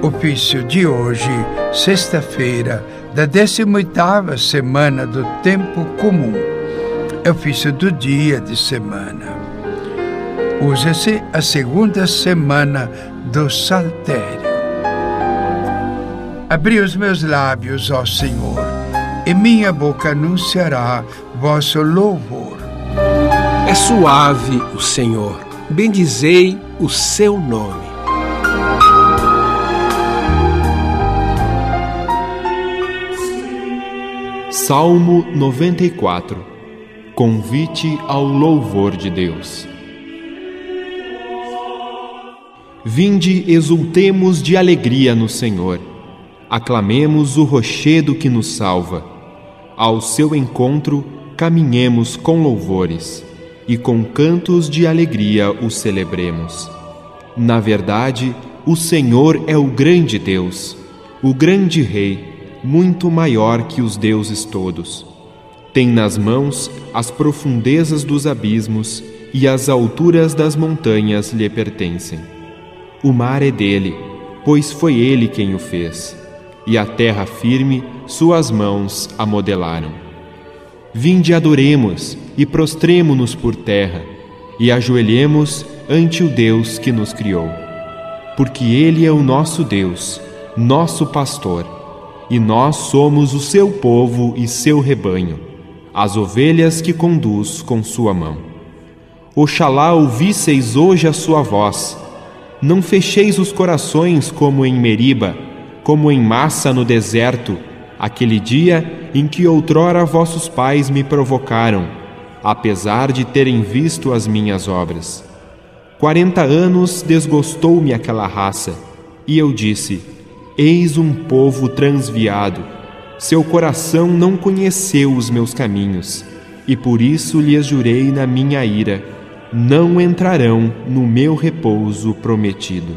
Ofício de hoje, sexta-feira, da 18ª semana do tempo comum. É ofício do dia de semana. Usa-se a segunda semana do saltério. Abri os meus lábios, ó Senhor, e minha boca anunciará vosso louvor. É suave o Senhor, bendizei o seu nome. Salmo 94 Convite ao louvor de Deus. Vinde, exultemos de alegria no Senhor. Aclamemos o rochedo que nos salva. Ao seu encontro, caminhemos com louvores e com cantos de alegria o celebremos. Na verdade, o Senhor é o grande Deus, o grande Rei muito maior que os deuses todos. Tem nas mãos as profundezas dos abismos e as alturas das montanhas lhe pertencem. O mar é dele, pois foi ele quem o fez, e a terra firme suas mãos a modelaram. Vinde adoremos e prostremo-nos por terra, e ajoelhemos ante o Deus que nos criou. Porque ele é o nosso Deus, nosso pastor e nós somos o seu povo e seu rebanho, as ovelhas que conduz com sua mão. Oxalá ouvisseis hoje a sua voz. Não fecheis os corações como em Meriba, como em massa no deserto, aquele dia em que outrora vossos pais me provocaram, apesar de terem visto as minhas obras. Quarenta anos desgostou-me aquela raça, e eu disse: Eis um povo transviado. Seu coração não conheceu os meus caminhos, e por isso lhes jurei na minha ira: não entrarão no meu repouso prometido.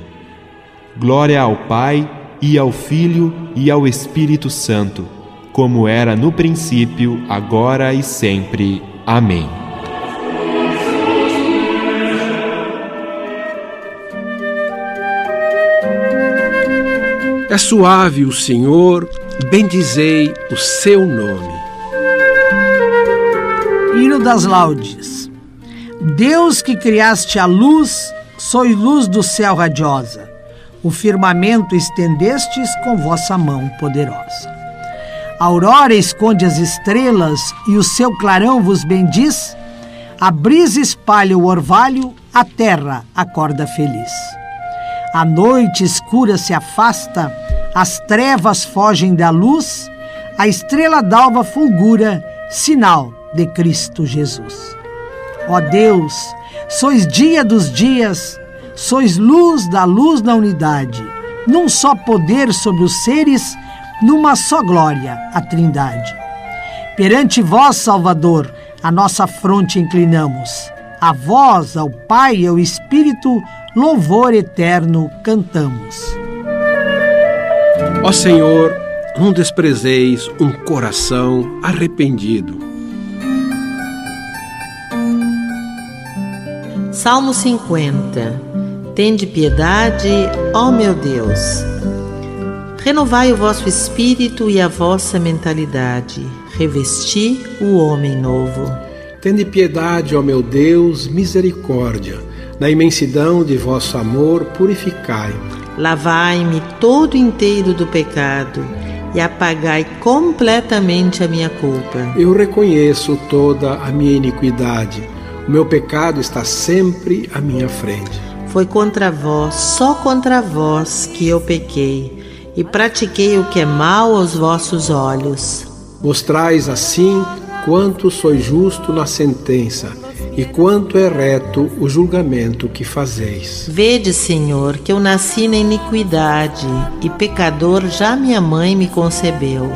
Glória ao Pai, e ao Filho, e ao Espírito Santo, como era no princípio, agora e sempre. Amém. É suave o Senhor, bendizei o seu nome. Hino das Laudes. Deus que criaste a luz, sois luz do céu radiosa. O firmamento estendestes com vossa mão poderosa. A aurora esconde as estrelas e o seu clarão vos bendiz. A brisa espalha o orvalho, a terra acorda feliz. A noite escura se afasta, as trevas fogem da luz, a estrela d'alva fulgura, sinal de Cristo Jesus. Ó Deus, sois dia dos dias, sois luz da luz na unidade, num só poder sobre os seres, numa só glória, a Trindade. Perante vós, Salvador, a nossa fronte inclinamos. A vós, ao Pai e ao Espírito, louvor eterno cantamos. Ó Senhor, não desprezeis um coração arrependido. Salmo 50 Tende piedade, ó meu Deus. Renovai o vosso espírito e a vossa mentalidade. Revesti o homem novo. Tende piedade, ó meu Deus, misericórdia na imensidão de vosso amor, purificai-me. Lavai-me todo inteiro do pecado e apagai completamente a minha culpa. Eu reconheço toda a minha iniquidade. O meu pecado está sempre à minha frente. Foi contra vós, só contra vós, que eu pequei e pratiquei o que é mal aos vossos olhos. Mostrais assim quanto sois justo na sentença e quanto é reto o julgamento que fazeis. Vede, Senhor, que eu nasci na iniquidade, e pecador já minha mãe me concebeu.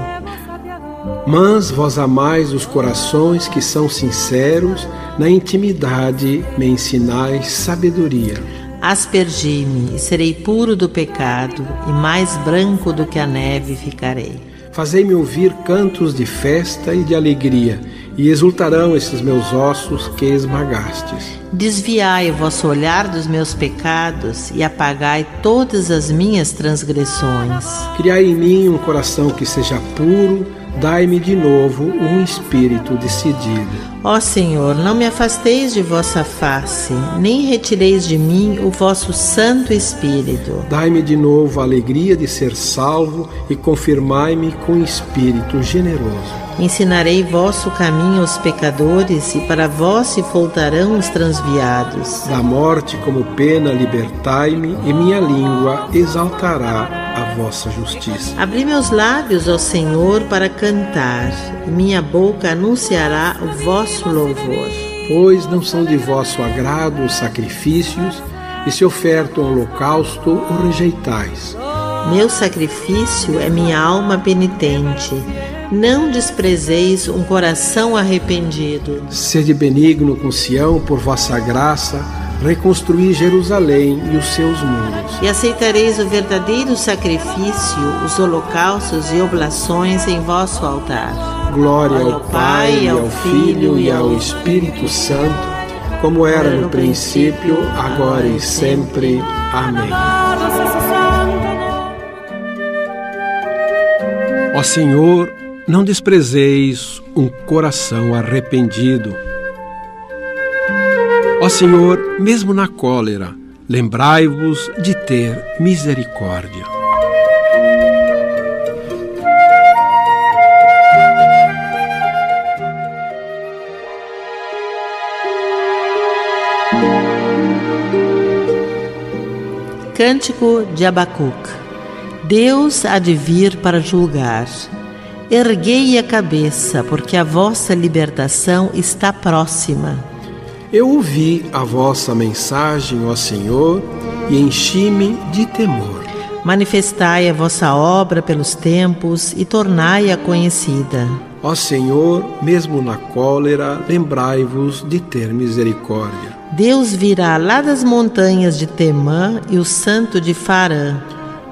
Mas vós amais os corações que são sinceros, na intimidade me ensinais sabedoria. Aspergi-me e serei puro do pecado, e mais branco do que a neve ficarei. Fazei-me ouvir cantos de festa e de alegria e exultarão esses meus ossos que esmagastes. Desviai o vosso olhar dos meus pecados e apagai todas as minhas transgressões. Criai em mim um coração que seja puro, dai-me de novo um espírito decidido. Ó Senhor, não me afasteis de vossa face, nem retireis de mim o vosso Santo Espírito. Dai-me de novo a alegria de ser salvo e confirmai-me com espírito generoso. Ensinarei vosso caminho aos pecadores, e para vós se voltarão os transviados. Da morte como pena libertai-me, e minha língua exaltará a vossa justiça. Abri meus lábios ao Senhor para cantar, e minha boca anunciará o vosso louvor. Pois não são de vosso agrado os sacrifícios, e se oferta um holocausto, o rejeitais. Meu sacrifício é minha alma penitente. Não desprezeis um coração arrependido. Sede benigno com Sião por vossa graça, reconstruir Jerusalém e os seus muros. E aceitareis o verdadeiro sacrifício, os holocaustos e oblações em vosso altar. Glória ao Pai, ao Filho e ao Espírito Santo, como era no princípio, agora e sempre. Amém. Ó Senhor, não desprezeis um coração arrependido. Ó Senhor, mesmo na cólera, lembrai-vos de ter misericórdia. Cântico de Abacuc. Deus há de vir para julgar. Erguei a cabeça, porque a vossa libertação está próxima. Eu ouvi a vossa mensagem, ó Senhor, e enchi-me de temor. Manifestai a vossa obra pelos tempos e tornai-a conhecida. Ó Senhor, mesmo na cólera, lembrai-vos de ter misericórdia. Deus virá lá das montanhas de Temã e o santo de Farã.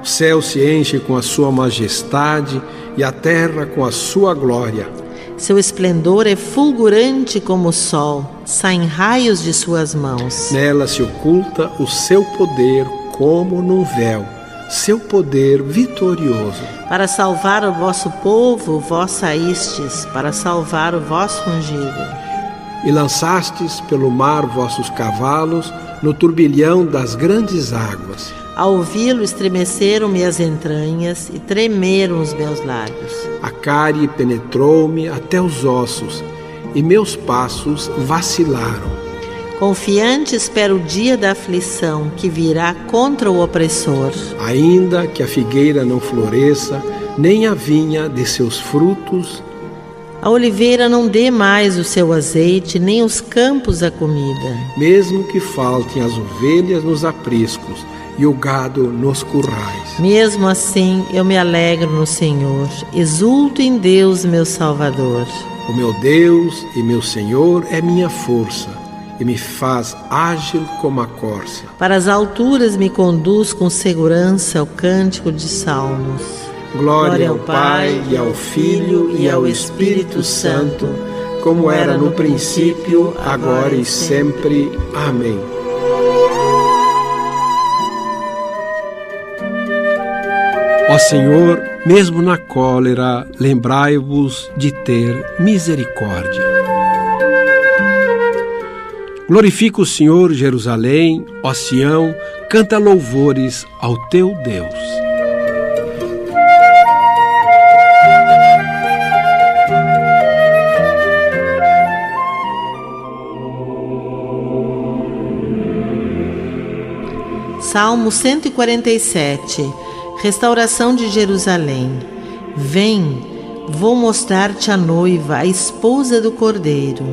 O céu se enche com a sua majestade e a terra com a sua glória. Seu esplendor é fulgurante como o sol, saem raios de suas mãos. Nela se oculta o seu poder como num véu, seu poder vitorioso. Para salvar o vosso povo, vós saístes, para salvar o vosso ungido. E lançastes pelo mar vossos cavalos no turbilhão das grandes águas. Ao ouvi-lo, estremeceram-me as entranhas e tremeram os meus lábios. A cárie penetrou-me até os ossos e meus passos vacilaram. Confiante espero o dia da aflição que virá contra o opressor. Ainda que a figueira não floresça, nem a vinha de seus frutos, a oliveira não dê mais o seu azeite, nem os campos a comida. mesmo que faltem as ovelhas nos apriscos e o gado nos currais. Mesmo assim, eu me alegro no Senhor, exulto em Deus, meu Salvador. O meu Deus e meu Senhor é minha força e me faz ágil como a corça. Para as alturas me conduz com segurança ao cântico de salmos. Glória ao Pai e ao Filho e ao Espírito Santo, como era no princípio, agora e sempre. Amém. Ó Senhor, mesmo na cólera, lembrai-vos de ter misericórdia. Glorifica o Senhor, Jerusalém, ó Sião, canta louvores ao teu Deus. Salmo 147 Restauração de Jerusalém. Vem, vou mostrar-te a noiva, a esposa do Cordeiro.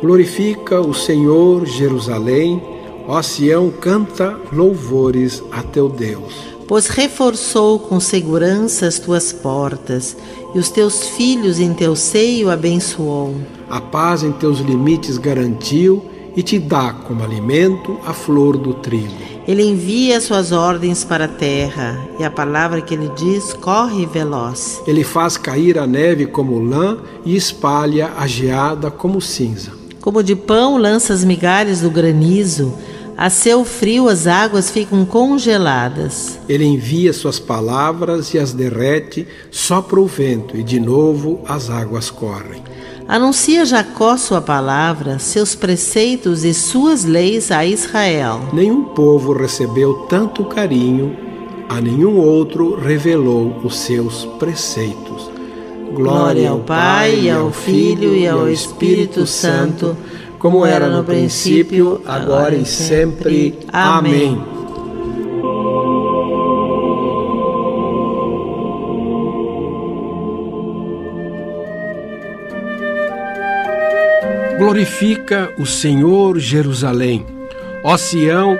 Glorifica o Senhor, Jerusalém, ó Sião, canta louvores a teu Deus. Pois reforçou com segurança as tuas portas, e os teus filhos em teu seio abençoou. A paz em teus limites garantiu e te dá como alimento a flor do trigo. Ele envia suas ordens para a terra, e a palavra que ele diz corre veloz. Ele faz cair a neve como lã e espalha a geada como cinza. Como de pão lança as migalhas do granizo, a seu frio as águas ficam congeladas. Ele envia suas palavras e as derrete, sopra o vento e de novo as águas correm. Anuncia Jacó sua palavra, seus preceitos e suas leis a Israel. Nenhum povo recebeu tanto carinho, a nenhum outro revelou os seus preceitos. Glória ao Pai, e ao Filho e ao Espírito Santo, como era no princípio, agora e sempre. Amém. Glorifica o Senhor Jerusalém. Ó Sião,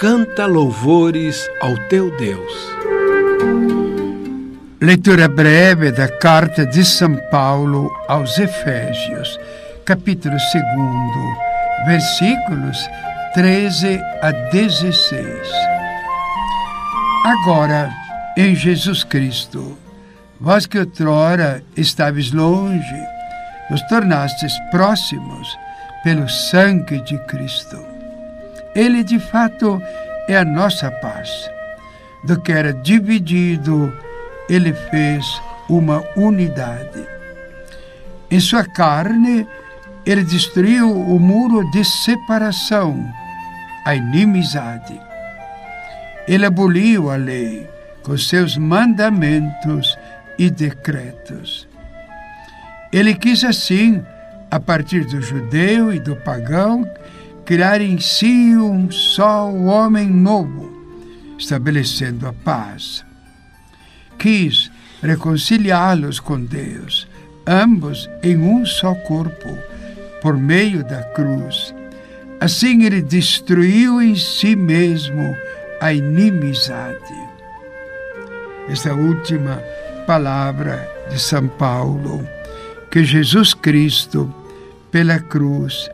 canta louvores ao teu Deus. Leitura breve da carta de São Paulo aos Efésios, capítulo 2, versículos 13 a 16. Agora, em Jesus Cristo, vós que outrora estáveis longe, nos tornastes próximos pelo sangue de Cristo. Ele, de fato, é a nossa paz. Do que era dividido, ele fez uma unidade. Em sua carne, ele destruiu o muro de separação, a inimizade. Ele aboliu a lei com seus mandamentos e decretos. Ele quis assim, a partir do judeu e do pagão, criar em si um só homem novo, estabelecendo a paz. Quis reconciliá-los com Deus, ambos em um só corpo, por meio da cruz. Assim ele destruiu em si mesmo a inimizade. Esta última palavra de São Paulo que Jesus Cristo, pela cruz,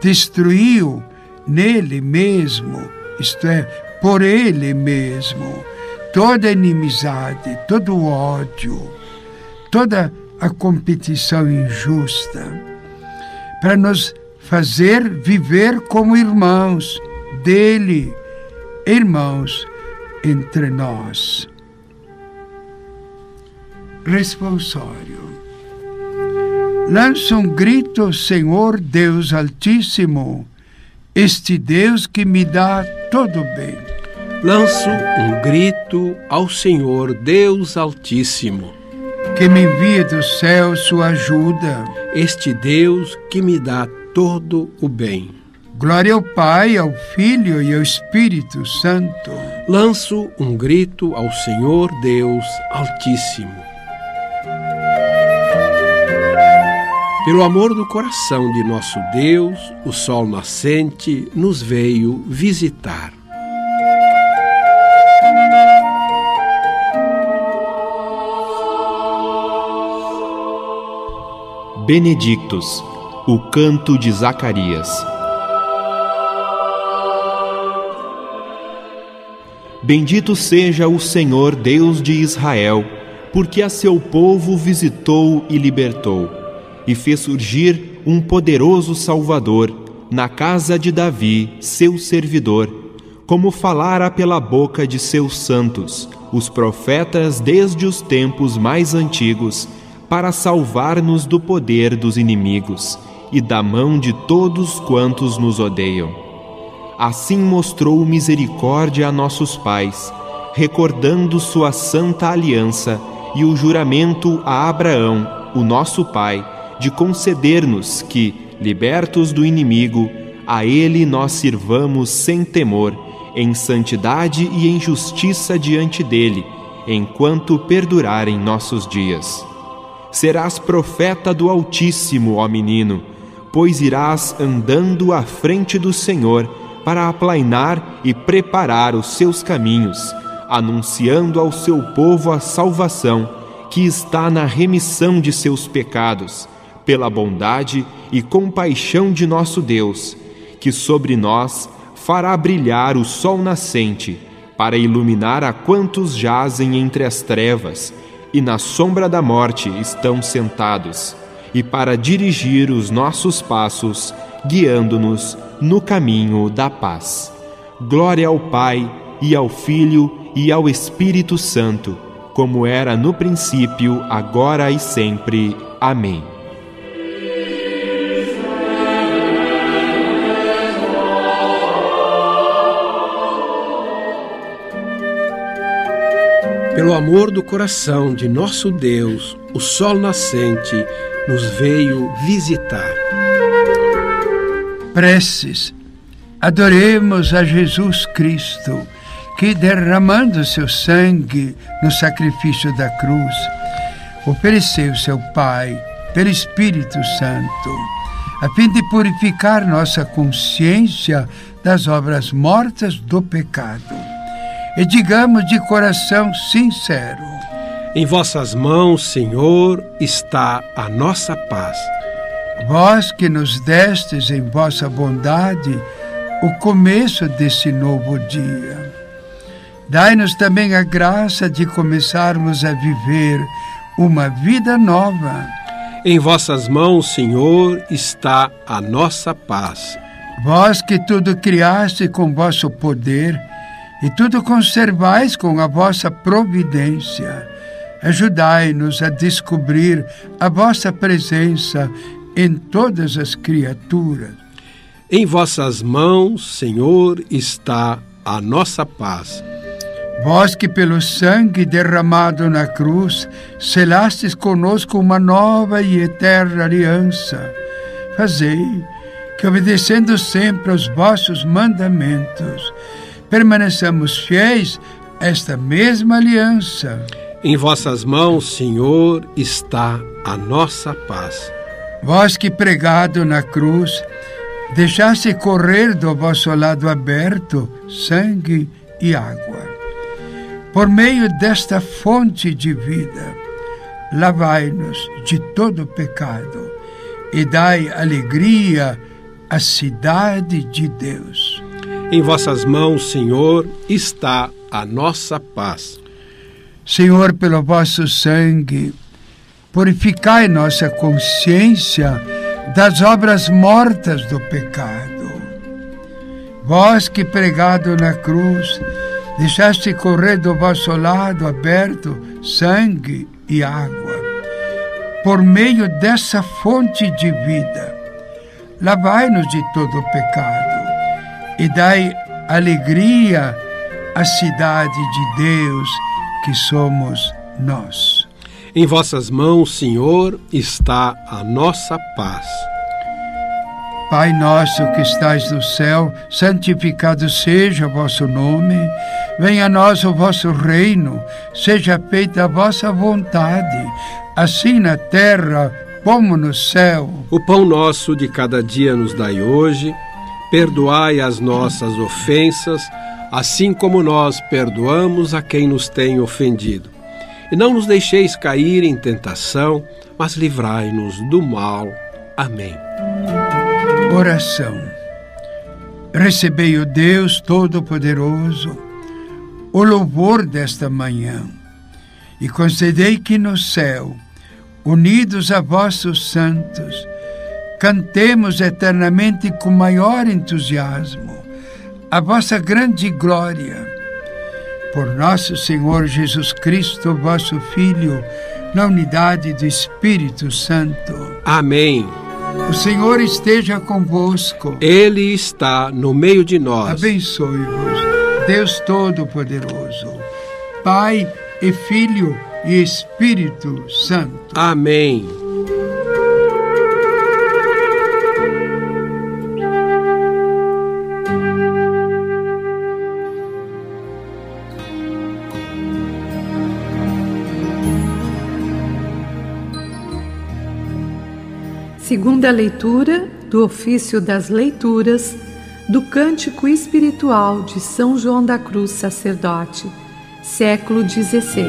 destruiu nele mesmo, isto é, por ele mesmo, toda inimizade, todo o ódio, toda a competição injusta, para nos fazer viver como irmãos dele, irmãos entre nós. Responsório. Lança um grito, Senhor Deus Altíssimo, este Deus que me dá todo bem. Lanço um grito ao Senhor Deus Altíssimo, que me envia do céu sua ajuda. Este Deus que me dá todo o bem. Glória ao Pai, ao Filho e ao Espírito Santo. Lanço um grito ao Senhor Deus Altíssimo Pelo amor do coração de nosso Deus, o sol nascente nos veio visitar. Benedictus, o canto de Zacarias. Bendito seja o Senhor Deus de Israel, porque a seu povo visitou e libertou e fez surgir um poderoso Salvador na casa de Davi, seu servidor, como falara pela boca de seus santos, os profetas desde os tempos mais antigos, para salvar-nos do poder dos inimigos e da mão de todos quantos nos odeiam. Assim mostrou misericórdia a nossos pais, recordando sua santa aliança e o juramento a Abraão, o nosso pai, de conceder-nos que, libertos do inimigo, a Ele nós sirvamos sem temor, em santidade e em justiça diante dele, enquanto perdurarem nossos dias. Serás profeta do Altíssimo, ó menino, pois irás andando à frente do Senhor para aplainar e preparar os seus caminhos, anunciando ao seu povo a salvação que está na remissão de seus pecados pela bondade e compaixão de nosso Deus, que sobre nós fará brilhar o sol nascente, para iluminar a quantos jazem entre as trevas e na sombra da morte estão sentados, e para dirigir os nossos passos, guiando-nos no caminho da paz. Glória ao Pai, e ao Filho, e ao Espírito Santo, como era no princípio, agora e sempre. Amém. Pelo amor do coração de nosso Deus, o sol nascente nos veio visitar. Preces. Adoremos a Jesus Cristo, que derramando seu sangue no sacrifício da cruz, ofereceu seu Pai pelo Espírito Santo, a fim de purificar nossa consciência das obras mortas do pecado e digamos de coração sincero: Em vossas mãos, Senhor, está a nossa paz. Vós que nos destes em vossa bondade o começo desse novo dia. Dai-nos também a graça de começarmos a viver uma vida nova. Em vossas mãos, Senhor, está a nossa paz. Vós que tudo criaste com vosso poder, e tudo conservais com a vossa providência. Ajudai-nos a descobrir a vossa presença em todas as criaturas. Em vossas mãos, Senhor, está a nossa paz. Vós que pelo sangue derramado na cruz selastes conosco uma nova e eterna aliança, fazei que, obedecendo sempre aos vossos mandamentos, permaneçamos fiéis a esta mesma aliança. Em vossas mãos, Senhor, está a nossa paz. Vós que pregado na cruz, deixaste correr do vosso lado aberto sangue e água. Por meio desta fonte de vida, lavai-nos de todo pecado e dai alegria à cidade de Deus. Em vossas mãos, Senhor, está a nossa paz. Senhor, pelo vosso sangue, purificai nossa consciência das obras mortas do pecado. Vós que pregado na cruz, deixaste correr do vosso lado aberto sangue e água. Por meio dessa fonte de vida, lavai-nos de todo pecado e dai alegria à cidade de Deus que somos nós. Em vossas mãos, Senhor, está a nossa paz. Pai nosso que estais no céu, santificado seja o vosso nome. Venha a nós o vosso reino, seja feita a vossa vontade, assim na terra como no céu. O pão nosso de cada dia nos dai hoje Perdoai as nossas ofensas, assim como nós perdoamos a quem nos tem ofendido. E não nos deixeis cair em tentação, mas livrai-nos do mal. Amém. Oração. Recebei o Deus Todo-Poderoso, o louvor desta manhã, e concedei que no céu, unidos a vossos santos, cantemos eternamente com maior entusiasmo a vossa grande glória. Por nosso Senhor Jesus Cristo, vosso Filho, na unidade do Espírito Santo. Amém. O Senhor esteja convosco. Ele está no meio de nós. Abençoe-vos, Deus Todo-Poderoso, Pai e Filho e Espírito Santo. Amém. Segunda leitura do ofício das leituras do Cântico Espiritual de São João da Cruz, sacerdote, século XVI.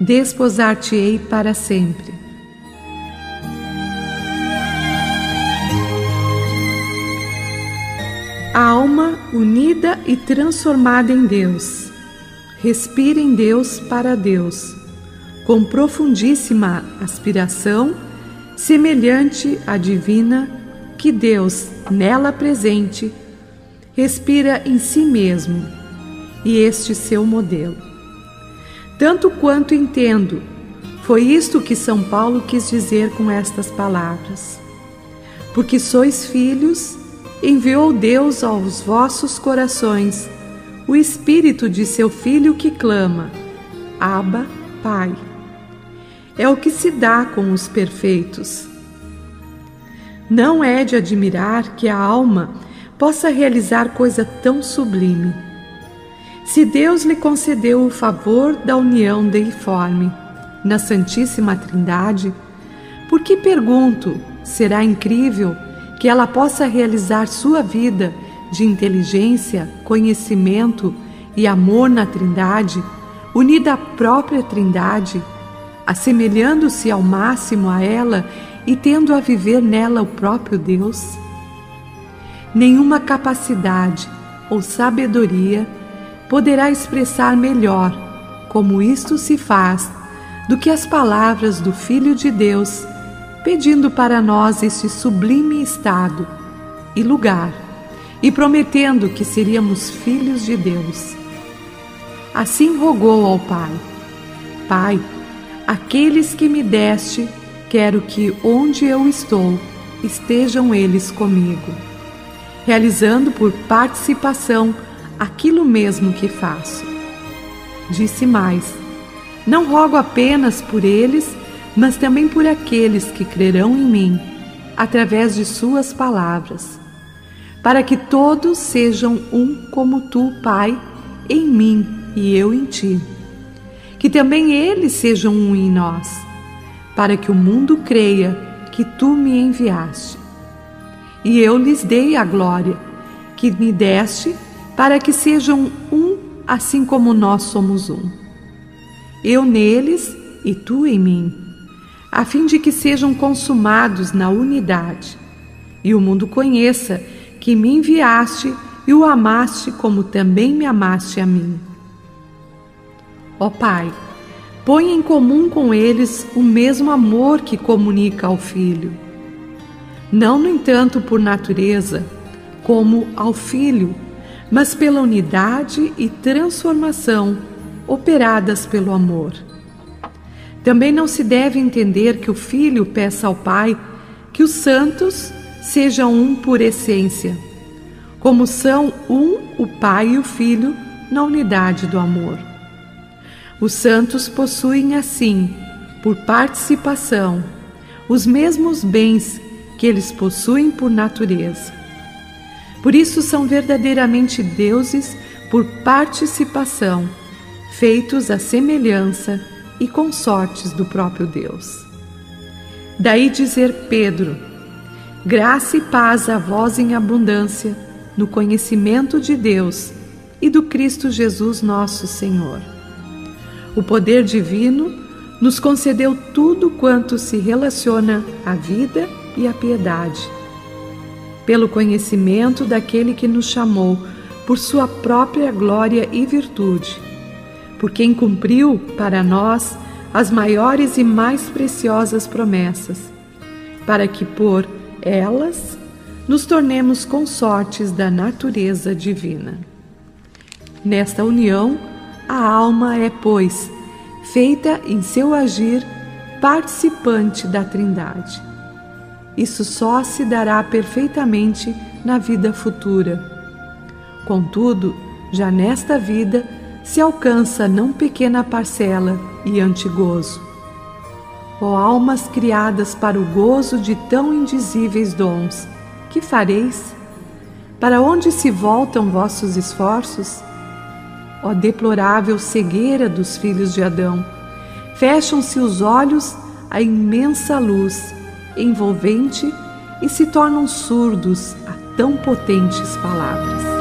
Desposar-te-ei para sempre. Alma unida e transformada em Deus. Respira em Deus para Deus, com profundíssima aspiração, semelhante à divina, que Deus, nela presente, respira em si mesmo, e este seu modelo. Tanto quanto entendo, foi isto que São Paulo quis dizer com estas palavras. Porque sois filhos, enviou Deus aos vossos corações o espírito de seu filho que clama: Abba, Pai. É o que se dá com os perfeitos. Não é de admirar que a alma possa realizar coisa tão sublime. Se Deus lhe concedeu o favor da união deiforme na Santíssima Trindade, por que pergunto, será incrível que ela possa realizar sua vida de inteligência, conhecimento e amor na Trindade, unida à própria Trindade, assemelhando-se ao máximo a ela e tendo a viver nela o próprio Deus? Nenhuma capacidade ou sabedoria poderá expressar melhor como isto se faz do que as palavras do Filho de Deus, pedindo para nós esse sublime estado e lugar, e prometendo que seríamos filhos de Deus. Assim rogou ao Pai: Pai, aqueles que me deste, quero que onde eu estou estejam eles comigo, realizando por participação aquilo mesmo que faço. Disse mais: não rogo apenas por eles, mas também por aqueles que crerão em mim, através de Suas palavras, para que todos sejam um como tu, Pai, em mim e eu em ti. Que também eles sejam um em nós, para que o mundo creia que tu me enviaste. E eu lhes dei a glória que me deste, para que sejam um, assim como nós somos um eu neles e tu em mim, a fim de que sejam consumados na unidade, e o mundo conheça que me enviaste e o amaste como também me amaste a mim. Ó Pai, põe em comum com eles o mesmo amor que comunica ao Filho. Não, no entanto, por natureza, como ao Filho, mas pela unidade e transformação operadas pelo amor. Também não se deve entender que o filho peça ao pai que os santos sejam um por essência, como são um o pai e o filho na unidade do amor. Os santos possuem assim, por participação, os mesmos bens que eles possuem por natureza. Por isso são verdadeiramente deuses por participação feitos à semelhança e consortes do próprio Deus. Daí dizer Pedro: Graça e paz a vós em abundância no conhecimento de Deus e do Cristo Jesus nosso Senhor. O poder divino nos concedeu tudo quanto se relaciona à vida e à piedade. Pelo conhecimento daquele que nos chamou por sua própria glória e virtude por quem cumpriu para nós as maiores e mais preciosas promessas, para que por elas nos tornemos consortes da natureza divina. Nesta união, a alma é, pois, feita em seu agir participante da Trindade. Isso só se dará perfeitamente na vida futura. Contudo, já nesta vida, se alcança não pequena parcela e antigozo. Ó almas criadas para o gozo de tão indizíveis dons, que fareis? Para onde se voltam vossos esforços? Ó deplorável cegueira dos filhos de Adão, fecham-se os olhos à imensa luz envolvente e se tornam surdos a tão potentes palavras.